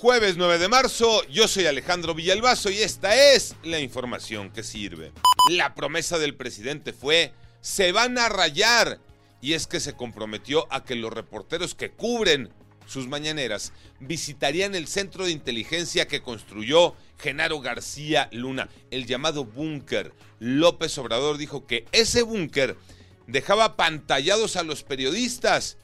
Jueves 9 de marzo, yo soy Alejandro Villalbazo y esta es la información que sirve. La promesa del presidente fue, se van a rayar. Y es que se comprometió a que los reporteros que cubren sus mañaneras visitarían el centro de inteligencia que construyó Genaro García Luna, el llamado búnker. López Obrador dijo que ese búnker dejaba pantallados a los periodistas.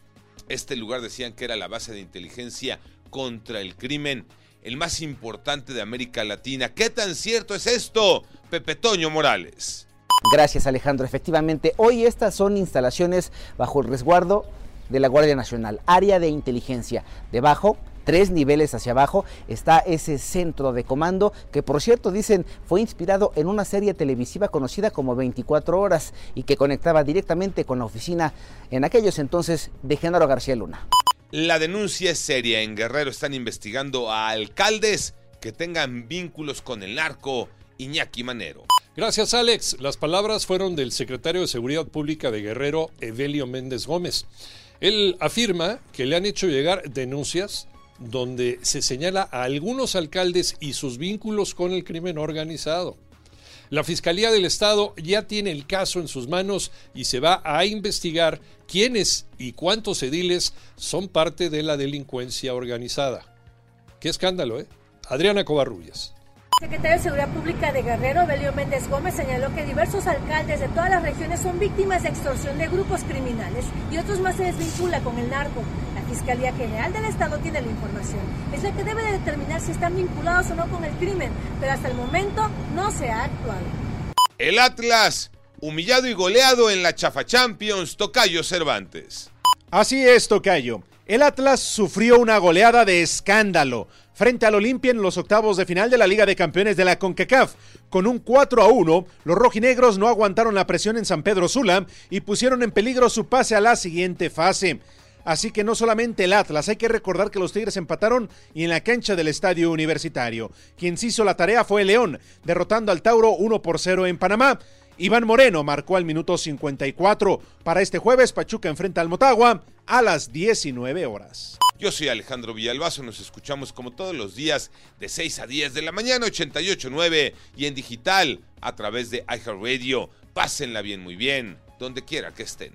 Este lugar decían que era la base de inteligencia contra el crimen, el más importante de América Latina. ¿Qué tan cierto es esto, Pepe Toño Morales? Gracias Alejandro. Efectivamente, hoy estas son instalaciones bajo el resguardo de la Guardia Nacional, área de inteligencia. Debajo tres niveles hacia abajo está ese centro de comando que por cierto dicen fue inspirado en una serie televisiva conocida como 24 horas y que conectaba directamente con la oficina en aquellos entonces de Genaro García Luna. La denuncia es seria. En Guerrero están investigando a alcaldes que tengan vínculos con el narco Iñaki Manero. Gracias, Alex. Las palabras fueron del secretario de Seguridad Pública de Guerrero, Evelio Méndez Gómez. Él afirma que le han hecho llegar denuncias donde se señala a algunos alcaldes y sus vínculos con el crimen organizado. La Fiscalía del Estado ya tiene el caso en sus manos y se va a investigar quiénes y cuántos ediles son parte de la delincuencia organizada. Qué escándalo, ¿eh? Adriana Covarrubias. El secretario de Seguridad Pública de Guerrero, Belio Méndez Gómez, señaló que diversos alcaldes de todas las regiones son víctimas de extorsión de grupos criminales y otros más se desvincula con el narco. La Fiscalía General del Estado tiene la información. Es la que debe de determinar si están vinculados o no con el crimen, pero hasta el momento no se ha actuado. El Atlas, humillado y goleado en la Chafa Champions, Tocayo Cervantes. Así es, Tocayo. El Atlas sufrió una goleada de escándalo frente al Olimpia en los octavos de final de la Liga de Campeones de la CONCACAF. Con un 4 a 1, los rojinegros no aguantaron la presión en San Pedro Sula y pusieron en peligro su pase a la siguiente fase. Así que no solamente el Atlas, hay que recordar que los Tigres empataron y en la cancha del estadio universitario. Quien se hizo la tarea fue León, derrotando al Tauro 1 por 0 en Panamá. Iván Moreno marcó al minuto 54. Para este jueves, Pachuca enfrenta al Motagua a las 19 horas. Yo soy Alejandro Villalbazo, nos escuchamos como todos los días de 6 a 10 de la mañana, 88.9 y en digital a través de iHeartRadio. Pásenla bien, muy bien, donde quiera que estén.